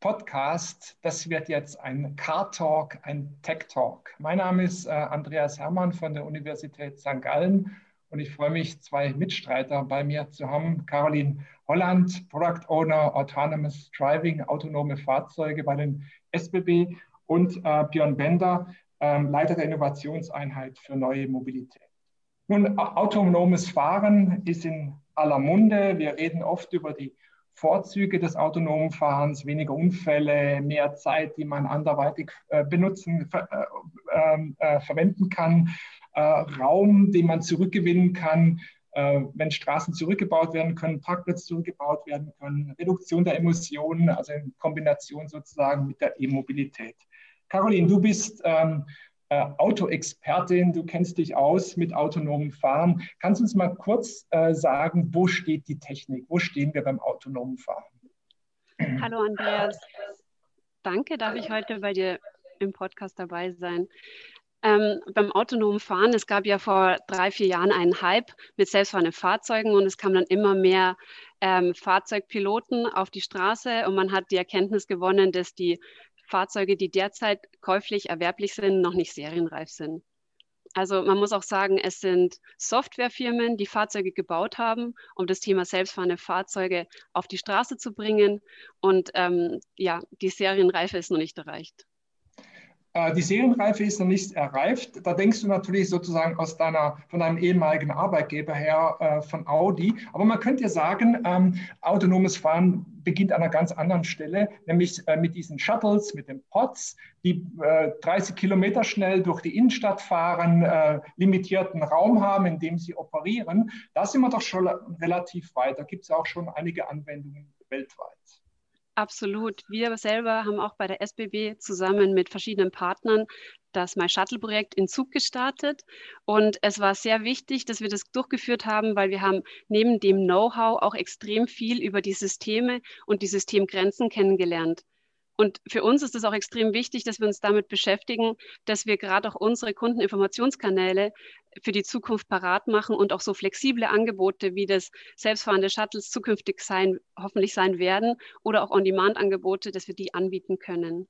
Podcast. Das wird jetzt ein Car Talk, ein Tech Talk. Mein Name ist äh, Andreas Hermann von der Universität St. Gallen und ich freue mich, zwei Mitstreiter bei mir zu haben. Caroline Holland, Product Owner Autonomous Driving, autonome Fahrzeuge bei den SBB und äh, Björn Bender, äh, Leiter der Innovationseinheit für neue Mobilität. Nun, autonomes Fahren ist in aller Munde. Wir reden oft über die Vorzüge des autonomen Fahrens, weniger Unfälle, mehr Zeit, die man anderweitig äh, benutzen, ver, äh, ähm, äh, verwenden kann, äh, Raum, den man zurückgewinnen kann, äh, wenn Straßen zurückgebaut werden können, Parkplätze zurückgebaut werden können, Reduktion der Emissionen, also in Kombination sozusagen mit der E-Mobilität. Caroline, du bist ähm, äh, Autoexpertin, du kennst dich aus mit autonomem Fahren. Kannst du uns mal kurz äh, sagen, wo steht die Technik? Wo stehen wir beim autonomen Fahren? Hallo Andreas. Danke, darf ich heute bei dir im Podcast dabei sein. Ähm, beim autonomen Fahren, es gab ja vor drei, vier Jahren einen Hype mit selbstfahrenden Fahrzeugen und es kamen dann immer mehr ähm, Fahrzeugpiloten auf die Straße und man hat die Erkenntnis gewonnen, dass die Fahrzeuge, die derzeit käuflich erwerblich sind, noch nicht serienreif sind. Also man muss auch sagen, es sind Softwarefirmen, die Fahrzeuge gebaut haben, um das Thema selbstfahrende Fahrzeuge auf die Straße zu bringen. Und ähm, ja, die Serienreife ist noch nicht erreicht. Äh, die Serienreife ist noch nicht erreicht. Da denkst du natürlich sozusagen aus deiner, von deinem ehemaligen Arbeitgeber her äh, von Audi. Aber man könnte ja sagen, ähm, autonomes Fahren beginnt an einer ganz anderen Stelle, nämlich äh, mit diesen Shuttles, mit den Pods, die äh, 30 Kilometer schnell durch die Innenstadt fahren, äh, limitierten Raum haben, in dem sie operieren. Da sind wir doch schon relativ weit. Da gibt es auch schon einige Anwendungen weltweit. Absolut. Wir selber haben auch bei der SBB zusammen mit verschiedenen Partnern das My Shuttle Projekt in Zug gestartet. Und es war sehr wichtig, dass wir das durchgeführt haben, weil wir haben neben dem Know-how auch extrem viel über die Systeme und die Systemgrenzen kennengelernt. Und für uns ist es auch extrem wichtig, dass wir uns damit beschäftigen, dass wir gerade auch unsere Kundeninformationskanäle für die Zukunft parat machen und auch so flexible Angebote wie das selbstfahrende Shuttles zukünftig sein, hoffentlich sein werden oder auch On-Demand-Angebote, dass wir die anbieten können.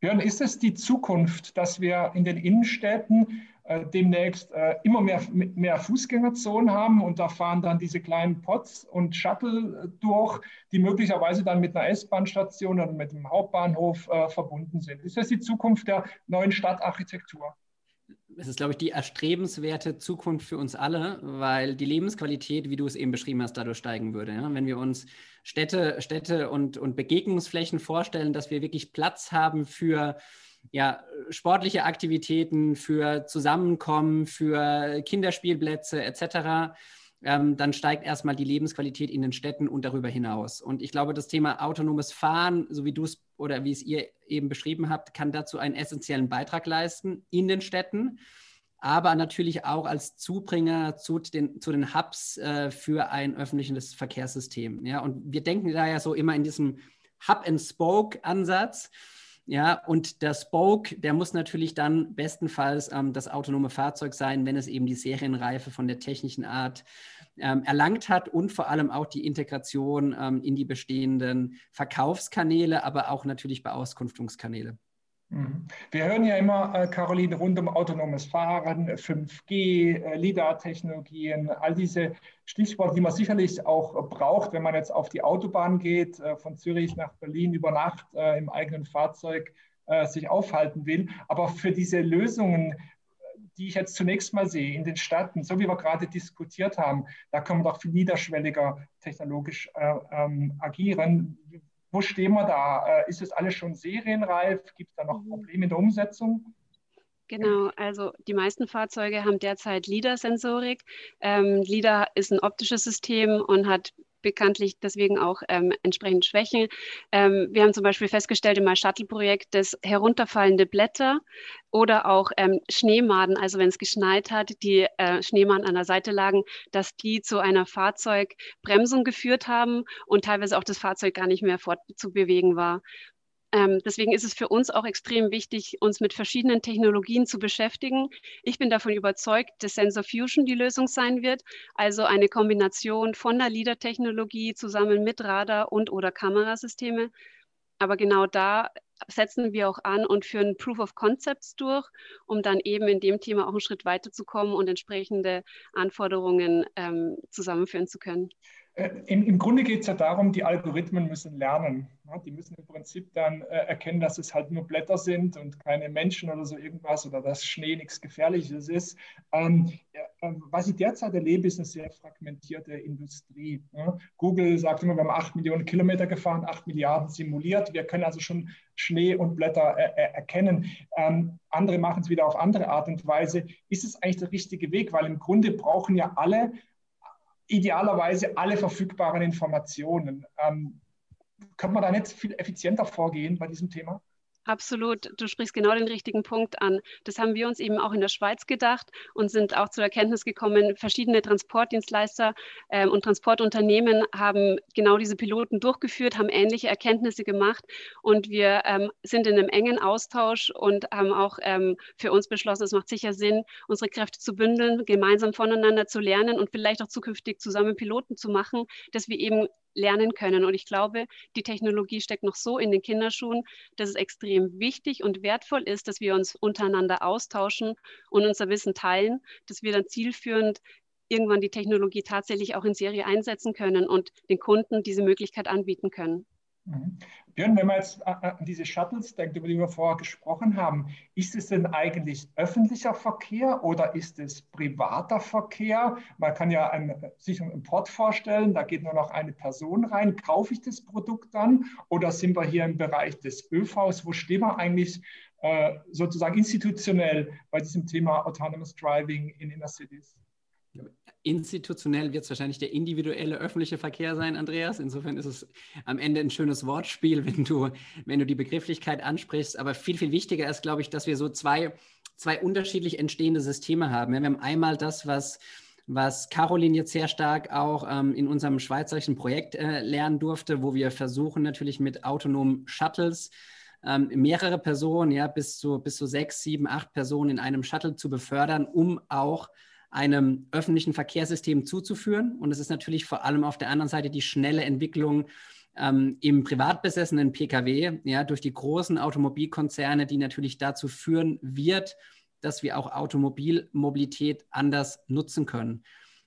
Björn, ist es die Zukunft, dass wir in den Innenstädten demnächst äh, immer mehr, mehr Fußgängerzonen haben und da fahren dann diese kleinen Pots und Shuttle äh, durch, die möglicherweise dann mit einer S-Bahn-Station oder mit einem Hauptbahnhof äh, verbunden sind. Ist das die Zukunft der neuen Stadtarchitektur? es ist, glaube ich, die erstrebenswerte Zukunft für uns alle, weil die Lebensqualität, wie du es eben beschrieben hast, dadurch steigen würde. Ja? Wenn wir uns Städte, Städte und, und Begegnungsflächen vorstellen, dass wir wirklich Platz haben für ja, sportliche Aktivitäten, für Zusammenkommen, für Kinderspielplätze etc., ähm, dann steigt erstmal die Lebensqualität in den Städten und darüber hinaus. Und ich glaube, das Thema autonomes Fahren, so wie du es oder wie es ihr eben beschrieben habt, kann dazu einen essentiellen Beitrag leisten in den Städten, aber natürlich auch als Zubringer zu den, zu den Hubs äh, für ein öffentliches Verkehrssystem. Ja? Und wir denken da ja so immer in diesem Hub-and-Spoke-Ansatz. Ja, und der Spoke, der muss natürlich dann bestenfalls ähm, das autonome Fahrzeug sein, wenn es eben die Serienreife von der technischen Art ähm, erlangt hat und vor allem auch die Integration ähm, in die bestehenden Verkaufskanäle, aber auch natürlich bei Auskunftungskanäle. Mhm. Wir hören ja immer, äh, Caroline, rund um autonomes Fahren, 5G, äh, LIDAR-Technologien, all diese Stichworte, die man sicherlich auch braucht, wenn man jetzt auf die Autobahn geht, äh, von Zürich nach Berlin über Nacht im eigenen Fahrzeug sich aufhalten will. Aber für diese Lösungen, die ich jetzt zunächst mal sehe in den Städten, so wie wir gerade diskutiert haben, da kann man doch viel niederschwelliger technologisch ähm, agieren. Wo stehen wir da? Äh, ist es alles schon serienreif? Gibt es da noch mhm. Probleme in der Umsetzung? Genau, also die meisten Fahrzeuge haben derzeit LIDAR-Sensorik. Ähm, LIDAR ist ein optisches System und hat bekanntlich deswegen auch ähm, entsprechend Schwächen. Ähm, wir haben zum Beispiel festgestellt im My-Shuttle-Projekt, dass herunterfallende Blätter oder auch ähm, Schneemaden, also wenn es geschneit hat, die äh, Schneemaden an der Seite lagen, dass die zu einer Fahrzeugbremsung geführt haben und teilweise auch das Fahrzeug gar nicht mehr fortzubewegen war. Ähm, deswegen ist es für uns auch extrem wichtig, uns mit verschiedenen Technologien zu beschäftigen. Ich bin davon überzeugt, dass Sensor Fusion die Lösung sein wird, also eine Kombination von der LIDAR-Technologie zusammen mit Radar und oder Kamerasysteme. Aber genau da setzen wir auch an und führen Proof of Concepts durch, um dann eben in dem Thema auch einen Schritt weiterzukommen und entsprechende Anforderungen ähm, zusammenführen zu können. Äh, Im, Im, Grunde geht es ja darum, die Algorithmen müssen lernen. Die müssen im Prinzip dann äh, erkennen, dass es halt nur Blätter sind und keine Menschen oder so irgendwas oder dass Schnee nichts Gefährliches ist. Ähm, äh, was ich derzeit erlebe, ist eine sehr fragmentierte Industrie. Ja. Google sagt immer, wir haben acht Millionen Kilometer gefahren, acht Milliarden simuliert. Wir können also schon Schnee und Blätter äh, äh, erkennen. Ähm, andere machen es wieder auf andere Art und Weise. Ist es eigentlich der richtige Weg? Weil im Grunde brauchen ja alle idealerweise alle verfügbaren Informationen. Ähm, könnte man da nicht viel effizienter vorgehen bei diesem Thema? Absolut, du sprichst genau den richtigen Punkt an. Das haben wir uns eben auch in der Schweiz gedacht und sind auch zur Erkenntnis gekommen, verschiedene Transportdienstleister ähm, und Transportunternehmen haben genau diese Piloten durchgeführt, haben ähnliche Erkenntnisse gemacht und wir ähm, sind in einem engen Austausch und haben auch ähm, für uns beschlossen, es macht sicher Sinn, unsere Kräfte zu bündeln, gemeinsam voneinander zu lernen und vielleicht auch zukünftig zusammen Piloten zu machen, dass wir eben lernen können. Und ich glaube, die Technologie steckt noch so in den Kinderschuhen, dass es extrem wichtig und wertvoll ist, dass wir uns untereinander austauschen und unser Wissen teilen, dass wir dann zielführend irgendwann die Technologie tatsächlich auch in Serie einsetzen können und den Kunden diese Möglichkeit anbieten können. Björn, wenn man jetzt an diese Shuttles denkt, über die wir vorher gesprochen haben, ist es denn eigentlich öffentlicher Verkehr oder ist es privater Verkehr? Man kann ja ein, sich einen Port vorstellen, da geht nur noch eine Person rein. Kaufe ich das Produkt dann oder sind wir hier im Bereich des ÖVs? Wo stehen wir eigentlich äh, sozusagen institutionell bei diesem Thema Autonomous Driving in Inner Cities? Institutionell wird es wahrscheinlich der individuelle öffentliche Verkehr sein, Andreas. Insofern ist es am Ende ein schönes Wortspiel, wenn du, wenn du die Begrifflichkeit ansprichst. Aber viel, viel wichtiger ist, glaube ich, dass wir so zwei, zwei unterschiedlich entstehende Systeme haben. Wir haben einmal das, was was Caroline jetzt sehr stark auch ähm, in unserem schweizerischen Projekt äh, lernen durfte, wo wir versuchen natürlich mit autonomen Shuttles ähm, mehrere Personen, ja, bis zu, bis zu sechs, sieben, acht Personen in einem Shuttle zu befördern, um auch einem öffentlichen Verkehrssystem zuzuführen. Und es ist natürlich vor allem auf der anderen Seite die schnelle Entwicklung ähm, im privat besessenen Pkw, ja, durch die großen Automobilkonzerne, die natürlich dazu führen wird, dass wir auch Automobilmobilität anders nutzen können.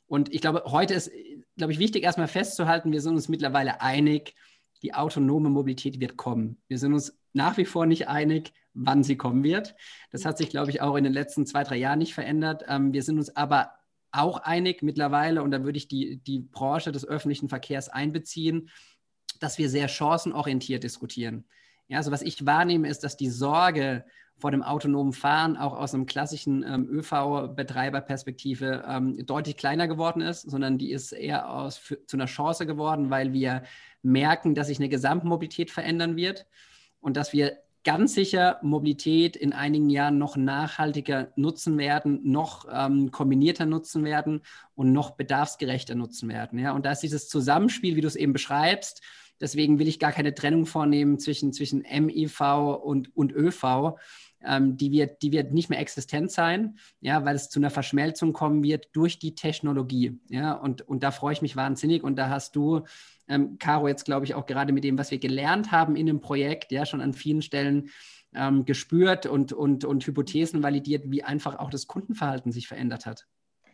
Und ich glaube, heute ist, glaube ich, wichtig erstmal festzuhalten, wir sind uns mittlerweile einig, die autonome Mobilität wird kommen. Wir sind uns nach wie vor nicht einig, wann sie kommen wird. Das hat sich, glaube ich, auch in den letzten zwei, drei Jahren nicht verändert. Ähm, wir sind uns aber auch einig mittlerweile, und da würde ich die, die Branche des öffentlichen Verkehrs einbeziehen, dass wir sehr chancenorientiert diskutieren. Ja, also was ich wahrnehme, ist, dass die Sorge vor dem autonomen Fahren auch aus einem klassischen ähm, ÖV-Betreiberperspektive ähm, deutlich kleiner geworden ist, sondern die ist eher aus, für, zu einer Chance geworden, weil wir merken, dass sich eine Gesamtmobilität verändern wird und dass wir ganz sicher Mobilität in einigen Jahren noch nachhaltiger nutzen werden, noch ähm, kombinierter nutzen werden und noch bedarfsgerechter nutzen werden. Ja? Und da ist dieses Zusammenspiel, wie du es eben beschreibst, deswegen will ich gar keine Trennung vornehmen zwischen, zwischen MIV und, und ÖV. Ähm, die, wird, die wird nicht mehr existent sein, ja, weil es zu einer Verschmelzung kommen wird durch die Technologie. Ja? Und, und da freue ich mich wahnsinnig. Und da hast du ähm, Caro jetzt, glaube ich, auch gerade mit dem, was wir gelernt haben in dem Projekt, ja, schon an vielen Stellen ähm, gespürt und, und, und Hypothesen validiert, wie einfach auch das Kundenverhalten sich verändert hat.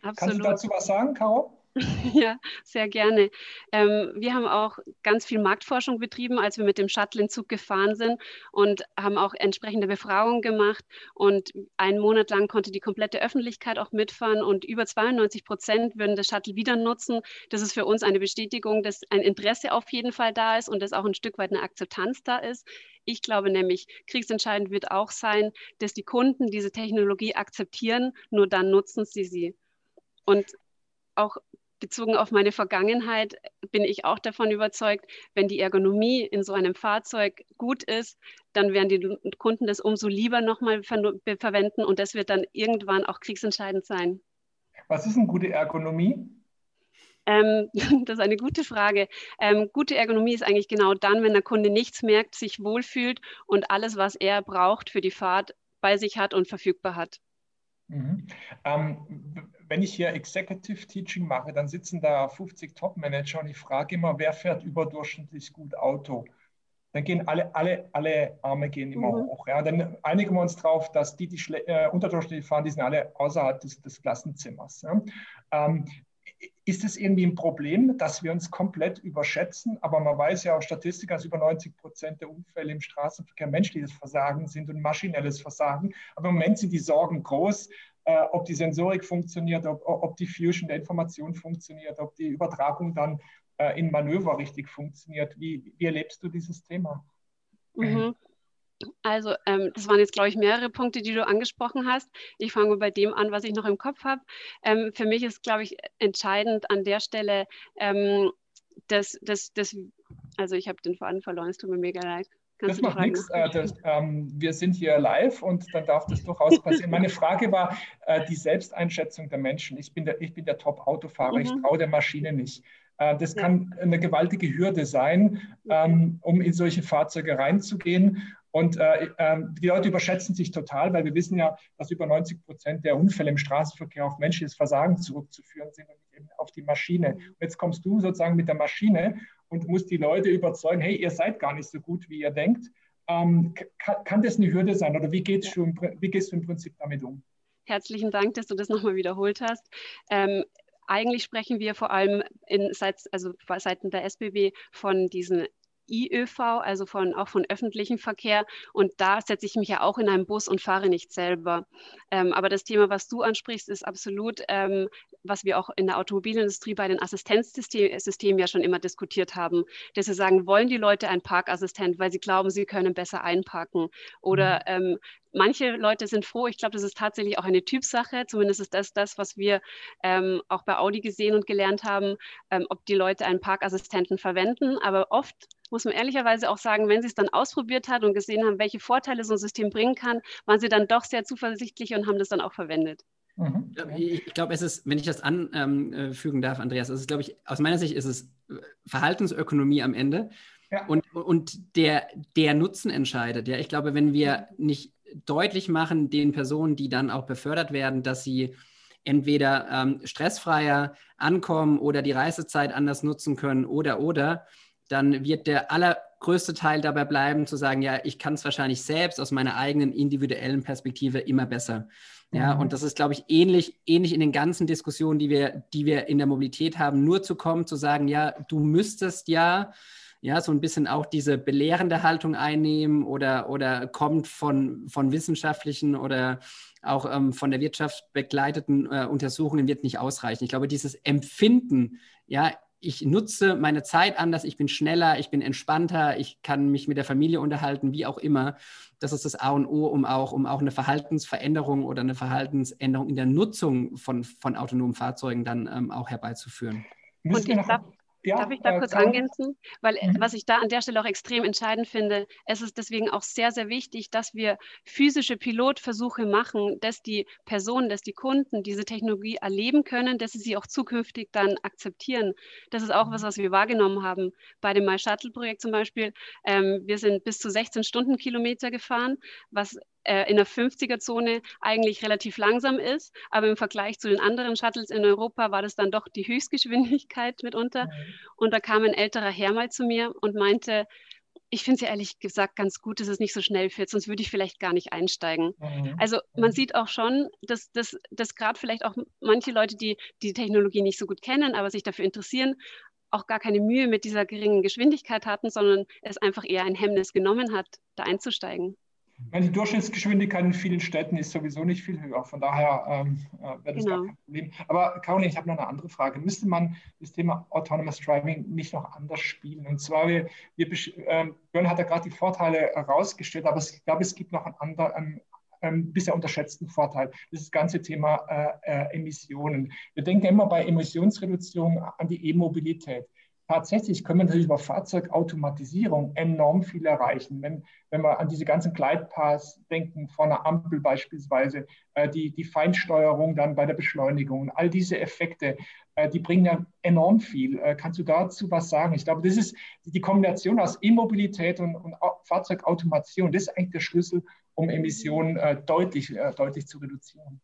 Absolut. Kannst du dazu was sagen, Caro? Ja, sehr gerne. Ähm, wir haben auch ganz viel Marktforschung betrieben, als wir mit dem Shuttle in Zug gefahren sind und haben auch entsprechende Befragungen gemacht. Und einen Monat lang konnte die komplette Öffentlichkeit auch mitfahren und über 92 Prozent würden das Shuttle wieder nutzen. Das ist für uns eine Bestätigung, dass ein Interesse auf jeden Fall da ist und dass auch ein Stück weit eine Akzeptanz da ist. Ich glaube nämlich, kriegsentscheidend wird auch sein, dass die Kunden diese Technologie akzeptieren, nur dann nutzen sie sie. Und auch bezogen auf meine Vergangenheit bin ich auch davon überzeugt, wenn die Ergonomie in so einem Fahrzeug gut ist, dann werden die Kunden das umso lieber nochmal ver verwenden und das wird dann irgendwann auch kriegsentscheidend sein. Was ist eine gute Ergonomie? Ähm, das ist eine gute Frage. Ähm, gute Ergonomie ist eigentlich genau dann, wenn der Kunde nichts merkt, sich wohlfühlt und alles, was er braucht für die Fahrt, bei sich hat und verfügbar hat. Mhm. Ähm, wenn ich hier Executive Teaching mache, dann sitzen da 50 Top-Manager und ich frage immer, wer fährt überdurchschnittlich gut Auto? Dann gehen alle, alle, alle Arme gehen immer mhm. hoch. Ja. Dann einigen wir uns darauf, dass die, die äh, unterdurchschnittlich fahren, die sind alle außerhalb des, des Klassenzimmers. Ja. Ähm, ist es irgendwie ein Problem, dass wir uns komplett überschätzen? Aber man weiß ja aus Statistik, dass über 90 Prozent der Unfälle im Straßenverkehr menschliches Versagen sind und maschinelles Versagen. Aber im Moment sind die Sorgen groß, äh, ob die Sensorik funktioniert, ob, ob, die Fusion der Information funktioniert, ob die Übertragung dann äh, in Manöver richtig funktioniert. Wie, wie erlebst du dieses Thema? Mhm. Also, ähm, das waren jetzt, glaube ich, mehrere Punkte, die du angesprochen hast. Ich fange bei dem an, was ich noch im Kopf habe. Ähm, für mich ist, glaube ich, entscheidend an der Stelle, ähm, dass, dass, dass, also ich habe den Faden verloren, es tut mir mega leid. Kannst das macht nichts. Äh, ähm, wir sind hier live und dann darf das durchaus passieren. Meine Frage war äh, die Selbsteinschätzung der Menschen. Ich bin der, der Top-Autofahrer, mhm. ich traue der Maschine nicht. Äh, das ja. kann eine gewaltige Hürde sein, ähm, um in solche Fahrzeuge reinzugehen. Und äh, äh, die Leute überschätzen sich total, weil wir wissen ja, dass über 90 Prozent der Unfälle im Straßenverkehr auf menschliches Versagen zurückzuführen sind und nicht eben auf die Maschine. Und jetzt kommst du sozusagen mit der Maschine und musst die Leute überzeugen, hey, ihr seid gar nicht so gut, wie ihr denkt. Ähm, kann, kann, das eine Hürde sein oder wie, geht's du, wie gehst du im Prinzip damit um? Herzlichen Dank, dass du das nochmal wiederholt hast. Ähm, eigentlich sprechen wir vor allem in, seit, also seitens der SBB von diesen IÖV, also von, auch von öffentlichem Verkehr. Und da setze ich mich ja auch in einen Bus und fahre nicht selber. Ähm, aber das Thema, was du ansprichst, ist absolut, ähm, was wir auch in der Automobilindustrie bei den Assistenzsystemen ja schon immer diskutiert haben, dass sie sagen, wollen die Leute einen Parkassistent, weil sie glauben, sie können besser einparken? Oder mhm. ähm, manche Leute sind froh. Ich glaube, das ist tatsächlich auch eine Typsache. Zumindest ist das das, was wir ähm, auch bei Audi gesehen und gelernt haben, ähm, ob die Leute einen Parkassistenten verwenden. Aber oft muss man ehrlicherweise auch sagen, wenn sie es dann ausprobiert hat und gesehen haben, welche Vorteile so ein System bringen kann, waren sie dann doch sehr zuversichtlich und haben das dann auch verwendet. Mhm. Ich glaube, es ist, wenn ich das anfügen ähm, darf, Andreas, es ist, glaube ich, aus meiner Sicht ist es äh, Verhaltensökonomie am Ende. Ja. Und, und der, der Nutzen entscheidet. Ja, ich glaube, wenn wir nicht deutlich machen den Personen, die dann auch befördert werden, dass sie entweder ähm, stressfreier ankommen oder die Reisezeit anders nutzen können oder oder, dann wird der allergrößte Teil dabei bleiben zu sagen, ja, ich kann es wahrscheinlich selbst aus meiner eigenen individuellen Perspektive immer besser. Ja, mhm. und das ist, glaube ich, ähnlich, ähnlich in den ganzen Diskussionen, die wir, die wir in der Mobilität haben, nur zu kommen, zu sagen, ja, du müsstest ja, ja, so ein bisschen auch diese belehrende Haltung einnehmen oder, oder kommt von, von wissenschaftlichen oder auch ähm, von der Wirtschaft begleiteten äh, Untersuchungen wird nicht ausreichen. Ich glaube, dieses Empfinden, ja, ich nutze meine Zeit anders, ich bin schneller, ich bin entspannter, ich kann mich mit der Familie unterhalten, wie auch immer. Das ist das A und O, um auch, um auch eine Verhaltensveränderung oder eine Verhaltensänderung in der Nutzung von, von autonomen Fahrzeugen dann ähm, auch herbeizuführen. Und ich darf, ja, Darf ich da äh, kurz angänzen? Weil äh, mhm. was ich da an der Stelle auch extrem entscheidend finde, es ist deswegen auch sehr, sehr wichtig, dass wir physische Pilotversuche machen, dass die Personen, dass die Kunden diese Technologie erleben können, dass sie sie auch zukünftig dann akzeptieren. Das ist auch was, mhm. was wir wahrgenommen haben bei dem My Shuttle Projekt zum Beispiel. Ähm, wir sind bis zu 16 Stundenkilometer gefahren, was äh, in der 50er-Zone eigentlich relativ langsam ist. Aber im Vergleich zu den anderen Shuttles in Europa war das dann doch die Höchstgeschwindigkeit mitunter. Mhm. Und da kam ein älterer Herr mal zu mir und meinte, ich finde es ja ehrlich gesagt ganz gut, dass es nicht so schnell fährt, sonst würde ich vielleicht gar nicht einsteigen. Mhm. Also man mhm. sieht auch schon, dass, dass, dass gerade vielleicht auch manche Leute, die die Technologie nicht so gut kennen, aber sich dafür interessieren, auch gar keine Mühe mit dieser geringen Geschwindigkeit hatten, sondern es einfach eher ein Hemmnis genommen hat, da einzusteigen. Meine, die Durchschnittsgeschwindigkeit in vielen Städten ist sowieso nicht viel höher. Von daher ähm, äh, wäre das genau. kein Problem. Aber Caroline, ich habe noch eine andere Frage. Müsste man das Thema Autonomous Driving nicht noch anders spielen? Und zwar, wir, wir, äh, Björn hat ja gerade die Vorteile herausgestellt, aber ich glaube, es gibt noch ein, ander, ein, ähm, bisher unterschätzten Vorteil. Das ist das ganze Thema äh, äh, Emissionen. Wir denken immer bei Emissionsreduzierung an die E-Mobilität tatsächlich können wir natürlich über Fahrzeugautomatisierung enorm viel erreichen. Wenn, wenn wir an diese ganzen Gleitpaths denken, vor einer Ampel beispielsweise, äh, die, die Feinsteuerung dann bei der Beschleunigung, all diese Effekte, äh, die bringen ja enorm viel. Äh, kannst du dazu was sagen? Ich glaube, das ist die Kombination aus E-Mobilität und, und Fahrzeugautomation, das ist eigentlich der Schlüssel, um Emissionen äh, deutlich, äh, deutlich zu reduzieren.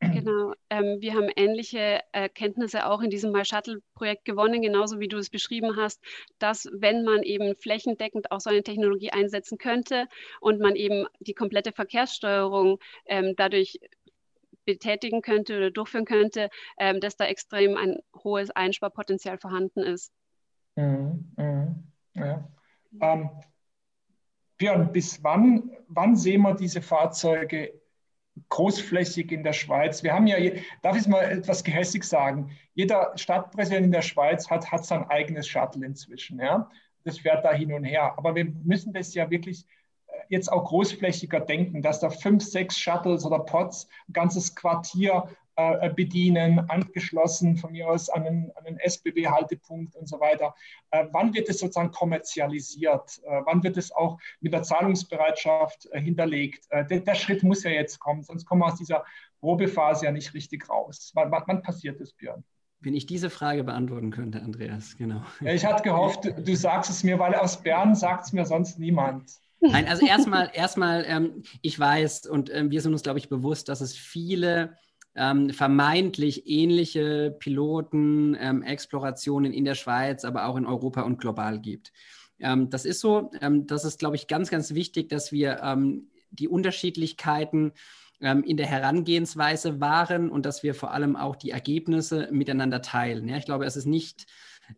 Genau, ähm, wir haben ähnliche Erkenntnisse auch in diesem My Shuttle-Projekt gewonnen, genauso wie du es beschrieben hast, dass wenn man eben flächendeckend auch so eine Technologie einsetzen könnte und man eben die komplette Verkehrssteuerung ähm, dadurch betätigen könnte oder durchführen könnte, ähm, dass da extrem ein hohes Einsparpotenzial vorhanden ist. Mhm, mhm, ja. ähm, Björn, bis wann, wann sehen wir diese Fahrzeuge großflächig in der Schweiz. Wir haben ja, darf ich mal etwas gehässig sagen, jeder Stadtpräsident in der Schweiz hat, hat sein eigenes Shuttle inzwischen. Ja? Das fährt da hin und her. Aber wir müssen das ja wirklich äh, jetzt auch großflächiger denken, dass da fünf, sechs Shuttles oder Pods, ein ganzes Quartier äh, bedienen, angeschlossen von mir aus an einen, einen SBB-Haltepunkt und so weiter. Äh, wann wird es sozusagen kommerzialisiert? Äh, wann wird es auch mit der Zahlungsbereitschaft äh, hinterlegt? Äh, der, der, Schritt muss ja jetzt kommen, sonst kommen wir aus dieser Probephase ja nicht richtig raus. Wann, wann passiert das, Björn? Wenn ich diese Frage beantworten könnte, Andreas, genau. Ich hatte gehofft, du sagst es mir, weil aus Bern sagt es mir sonst niemand. Nein, also erstmal, erstmal, ähm, ich weiß und ähm, wir sind uns, glaube ich, bewusst, dass es viele ähm, vermeintlich ähnliche Piloten, ähm, Explorationen in der Schweiz, aber auch in Europa und global gibt. Ähm, das ist so. Ähm, das ist, glaube ich, ganz, ganz wichtig, dass wir ähm, die Unterschiedlichkeiten ähm, in der Herangehensweise wahren und dass wir vor allem auch die Ergebnisse miteinander teilen. Ja, ich glaube, es ist nicht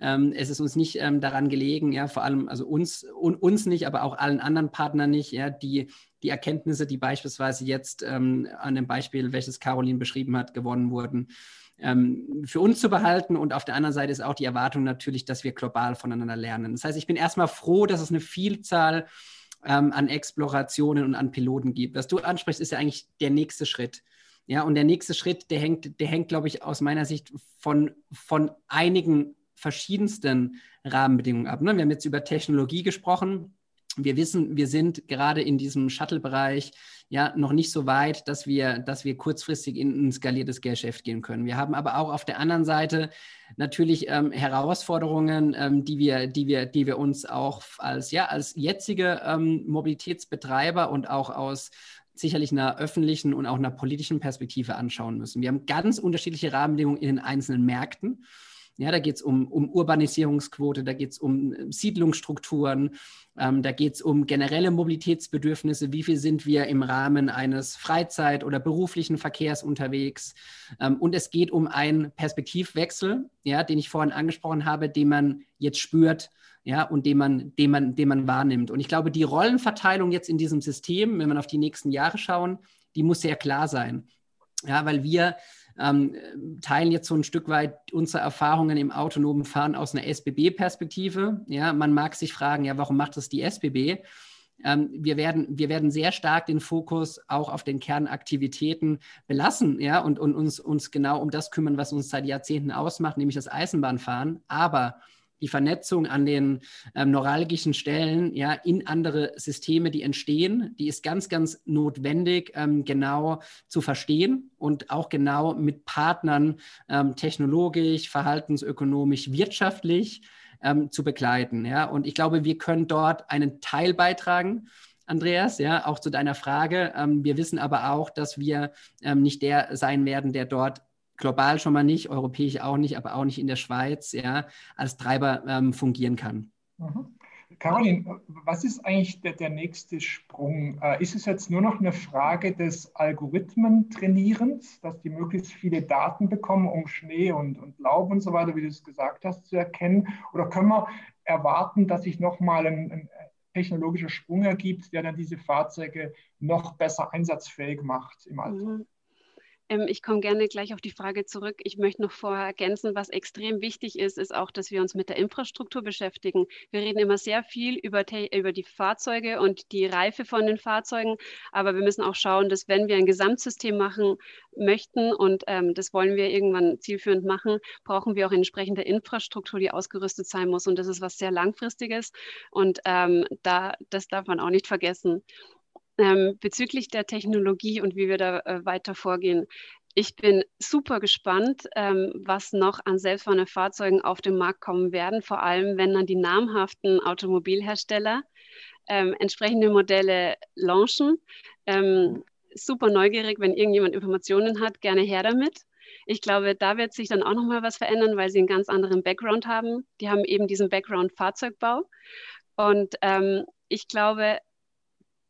ähm, es ist uns nicht ähm, daran gelegen, ja, vor allem, also uns, un, uns nicht, aber auch allen anderen Partnern nicht, ja, die, die Erkenntnisse, die beispielsweise jetzt ähm, an dem Beispiel, welches Caroline beschrieben hat, gewonnen wurden, ähm, für uns zu behalten. Und auf der anderen Seite ist auch die Erwartung natürlich, dass wir global voneinander lernen. Das heißt, ich bin erstmal froh, dass es eine Vielzahl ähm, an Explorationen und an Piloten gibt. Was du ansprichst, ist ja eigentlich der nächste Schritt. Ja, und der nächste Schritt, der hängt, der hängt, glaube ich, aus meiner Sicht von, von einigen verschiedensten Rahmenbedingungen ab. Ne? Wir haben jetzt über Technologie gesprochen. Wir wissen, wir sind gerade in diesem Shuttle-Bereich ja noch nicht so weit, dass wir, dass wir kurzfristig in ein skaliertes Geschäft gehen können. Wir haben aber auch auf der anderen Seite natürlich ähm, Herausforderungen, ähm, die, wir, die, wir, die wir uns auch als, ja, als jetzige ähm, Mobilitätsbetreiber und auch aus sicherlich einer öffentlichen und auch einer politischen Perspektive anschauen müssen. Wir haben ganz unterschiedliche Rahmenbedingungen in den einzelnen Märkten. Ja, da geht es um, um Urbanisierungsquote, da geht es um äh, Siedlungsstrukturen, ähm, da geht es um generelle Mobilitätsbedürfnisse. Wie viel sind wir im Rahmen eines Freizeit- oder beruflichen Verkehrs unterwegs? Ähm, und es geht um einen Perspektivwechsel, ja, den ich vorhin angesprochen habe, den man jetzt spürt ja, und den man, den, man, den man wahrnimmt. Und ich glaube, die Rollenverteilung jetzt in diesem System, wenn man auf die nächsten Jahre schauen, die muss sehr klar sein. Ja, weil wir ähm, teilen jetzt so ein Stück weit unsere Erfahrungen im autonomen Fahren aus einer SBB-Perspektive. Ja, man mag sich fragen, ja, warum macht das die SBB? Ähm, wir, werden, wir werden sehr stark den Fokus auch auf den Kernaktivitäten belassen ja, und, und uns, uns genau um das kümmern, was uns seit Jahrzehnten ausmacht, nämlich das Eisenbahnfahren. Aber die Vernetzung an den ähm, neuralgischen Stellen ja, in andere Systeme, die entstehen, die ist ganz, ganz notwendig, ähm, genau zu verstehen und auch genau mit Partnern ähm, technologisch, verhaltensökonomisch, wirtschaftlich ähm, zu begleiten. Ja? Und ich glaube, wir können dort einen Teil beitragen. Andreas, ja, auch zu deiner Frage. Ähm, wir wissen aber auch, dass wir ähm, nicht der sein werden, der dort global schon mal nicht, europäisch auch nicht, aber auch nicht in der Schweiz, ja, als Treiber ähm, fungieren kann. Mhm. Caroline, was ist eigentlich der, der nächste Sprung? Äh, ist es jetzt nur noch eine Frage des Algorithmentrainierens, dass die möglichst viele Daten bekommen, um Schnee und, und Laub und so weiter, wie du es gesagt hast, zu erkennen? Oder können wir erwarten, dass sich nochmal ein, ein technologischer Sprung ergibt, der dann diese Fahrzeuge noch besser einsatzfähig macht im Alltag? Mhm. Ähm, ich komme gerne gleich auf die Frage zurück. Ich möchte noch vorher ergänzen, was extrem wichtig ist, ist auch, dass wir uns mit der Infrastruktur beschäftigen. Wir reden immer sehr viel über, über die Fahrzeuge und die Reife von den Fahrzeugen, aber wir müssen auch schauen, dass wenn wir ein Gesamtsystem machen möchten und ähm, das wollen wir irgendwann zielführend machen, brauchen wir auch entsprechende Infrastruktur, die ausgerüstet sein muss. Und das ist was sehr langfristiges und ähm, da, das darf man auch nicht vergessen. Ähm, bezüglich der Technologie und wie wir da äh, weiter vorgehen. Ich bin super gespannt, ähm, was noch an selbstfahrenden Fahrzeugen auf den Markt kommen werden, vor allem wenn dann die namhaften Automobilhersteller ähm, entsprechende Modelle launchen. Ähm, super neugierig, wenn irgendjemand Informationen hat, gerne her damit. Ich glaube, da wird sich dann auch noch mal was verändern, weil sie einen ganz anderen Background haben. Die haben eben diesen Background Fahrzeugbau. Und ähm, ich glaube,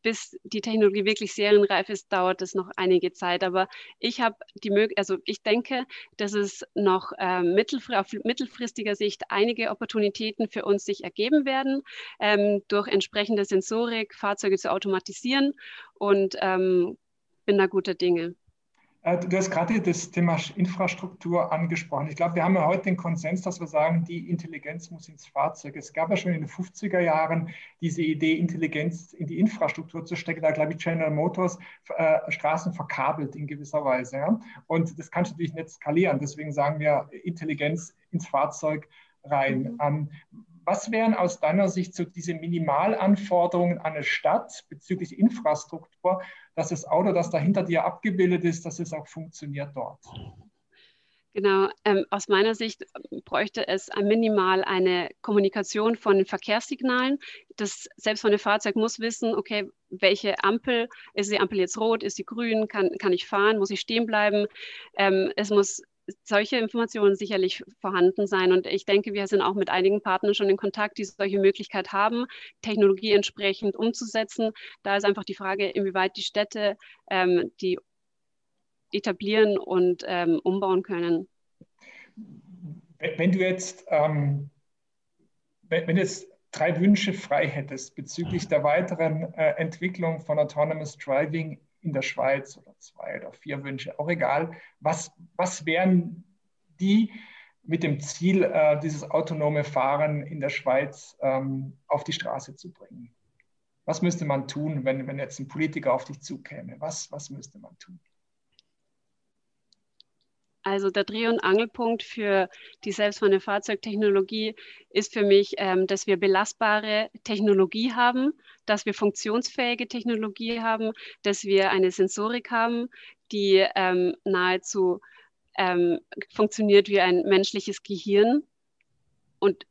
bis die Technologie wirklich serienreif ist, dauert es noch einige Zeit. Aber ich habe die Möglichkeit, also ich denke, dass es noch äh, mittelfr auf mittelfristiger Sicht einige Opportunitäten für uns sich ergeben werden, ähm, durch entsprechende Sensorik Fahrzeuge zu automatisieren und ähm, bin da guter Dinge. Äh, du hast gerade das Thema Infrastruktur angesprochen. Ich glaube, wir haben ja heute den Konsens, dass wir sagen, die Intelligenz muss ins Fahrzeug. Es gab ja schon in den 50er Jahren diese Idee, Intelligenz in die Infrastruktur zu stecken. Da, glaube ich, General Motors äh, Straßen verkabelt in gewisser Weise. Ja? Und das kannst du natürlich nicht skalieren. Deswegen sagen wir Intelligenz ins Fahrzeug rein. Mhm. Ähm, was wären aus deiner Sicht so diese Minimalanforderungen an eine Stadt bezüglich Infrastruktur, dass das Auto, das da hinter dir abgebildet ist, dass es auch funktioniert dort? Genau, ähm, aus meiner Sicht bräuchte es minimal eine Kommunikation von Verkehrssignalen. Das selbst von dem Fahrzeug muss wissen, okay, welche Ampel, ist die Ampel jetzt rot, ist sie grün, kann, kann ich fahren, muss ich stehen bleiben. Ähm, es muss solche Informationen sicherlich vorhanden sein. Und ich denke, wir sind auch mit einigen Partnern schon in Kontakt, die solche Möglichkeit haben, Technologie entsprechend umzusetzen. Da ist einfach die Frage, inwieweit die Städte ähm, die etablieren und ähm, umbauen können. Wenn du jetzt, ähm, wenn, wenn jetzt drei Wünsche frei hättest bezüglich der weiteren äh, Entwicklung von Autonomous Driving in der Schweiz oder zwei oder vier Wünsche, auch egal. Was, was wären die mit dem Ziel, äh, dieses autonome Fahren in der Schweiz ähm, auf die Straße zu bringen? Was müsste man tun, wenn, wenn jetzt ein Politiker auf dich zukäme? Was, was müsste man tun? Also der Dreh- und Angelpunkt für die selbstfahrende Fahrzeugtechnologie ist für mich, ähm, dass wir belastbare Technologie haben, dass wir funktionsfähige Technologie haben, dass wir eine Sensorik haben, die ähm, nahezu ähm, funktioniert wie ein menschliches Gehirn und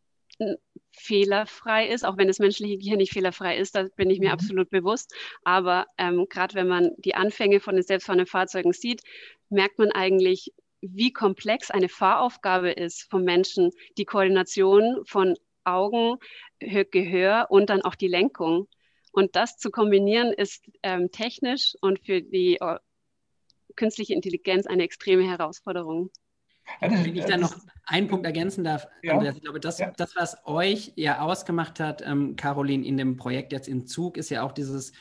fehlerfrei ist, auch wenn das menschliche Gehirn nicht fehlerfrei ist, da bin ich mir mhm. absolut bewusst. Aber ähm, gerade wenn man die Anfänge von den selbstfahrenden Fahrzeugen sieht, merkt man eigentlich, wie komplex eine Fahraufgabe ist vom Menschen, die Koordination von Augen, Gehör und dann auch die Lenkung. Und das zu kombinieren ist ähm, technisch und für die uh, künstliche Intelligenz eine extreme Herausforderung. Wenn ich da noch einen Punkt ergänzen darf, ja. Andreas, ich glaube, das, ja. das, was euch ja ausgemacht hat, ähm, Caroline, in dem Projekt jetzt in Zug, ist ja auch dieses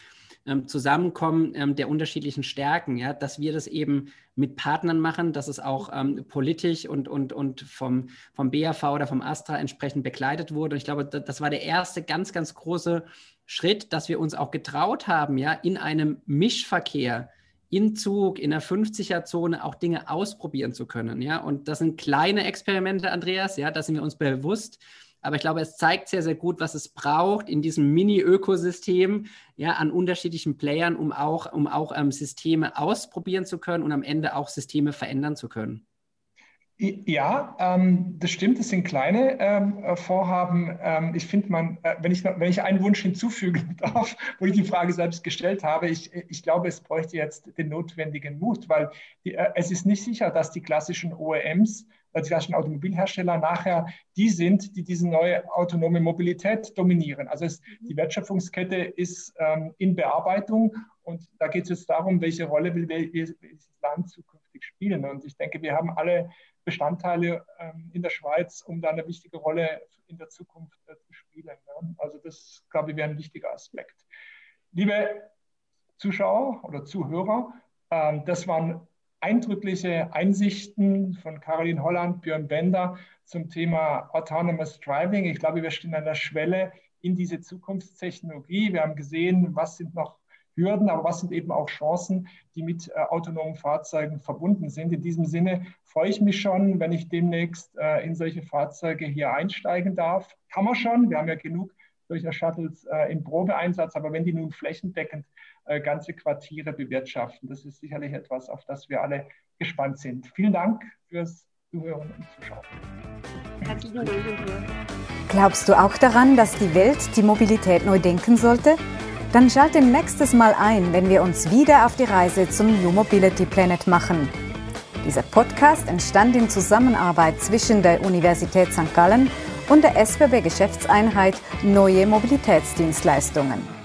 ähm, Zusammenkommen ähm, der unterschiedlichen Stärken, ja, dass wir das eben mit Partnern machen, dass es auch ähm, politisch und, und, und vom, vom BAV oder vom Astra entsprechend begleitet wurde. Und ich glaube, das, war der erste ganz, ganz große Schritt, dass wir uns auch getraut haben, ja, in einem Mischverkehr in Zug, in der 50er-Zone auch Dinge ausprobieren zu können. Ja? Und das sind kleine Experimente, Andreas, ja, da sind wir uns bewusst. Aber ich glaube, es zeigt sehr, sehr gut, was es braucht in diesem Mini-Ökosystem ja, an unterschiedlichen Playern, um auch, um auch ähm, Systeme ausprobieren zu können und am Ende auch Systeme verändern zu können. Ja, ähm, das stimmt, das sind kleine ähm, äh, Vorhaben. Ähm, ich finde, man, äh, wenn, ich, wenn ich einen Wunsch hinzufügen darf, wo ich die Frage selbst gestellt habe, ich, ich glaube, es bräuchte jetzt den notwendigen Mut, weil die, äh, es ist nicht sicher, dass die klassischen OEMs die klassischen Automobilhersteller nachher die sind, die diese neue autonome Mobilität dominieren. Also es, die Wertschöpfungskette ist ähm, in Bearbeitung und da geht es jetzt darum, welche Rolle will welches Land zukünftig spielen. Und ich denke, wir haben alle Bestandteile ähm, in der Schweiz, um da eine wichtige Rolle in der Zukunft äh, zu spielen. Ja. Also das, glaube ich, wäre ein wichtiger Aspekt. Liebe Zuschauer oder Zuhörer, ähm, das waren eindrückliche Einsichten von Caroline Holland, Björn Bender zum Thema Autonomous Driving. Ich glaube, wir stehen an der Schwelle in diese Zukunftstechnologie. Wir haben gesehen, was sind noch Hürden, aber was sind eben auch Chancen, die mit äh, autonomen Fahrzeugen verbunden sind. In diesem Sinne freue ich mich schon, wenn ich demnächst äh, in solche Fahrzeuge hier einsteigen darf. Kann man schon, wir haben ja genug solcher Shuttles äh, im Probeeinsatz, aber wenn die nun flächendeckend äh, ganze Quartiere bewirtschaften, das ist sicherlich etwas, auf das wir alle gespannt sind. Vielen Dank fürs Zuhören und Zuschauen. Herzlichen Dank. Glaubst du auch daran, dass die Welt die Mobilität neu denken sollte? Dann schalte nächstes Mal ein, wenn wir uns wieder auf die Reise zum New Mobility Planet machen. Dieser Podcast entstand in Zusammenarbeit zwischen der Universität St. Gallen und der SBB Geschäftseinheit Neue Mobilitätsdienstleistungen.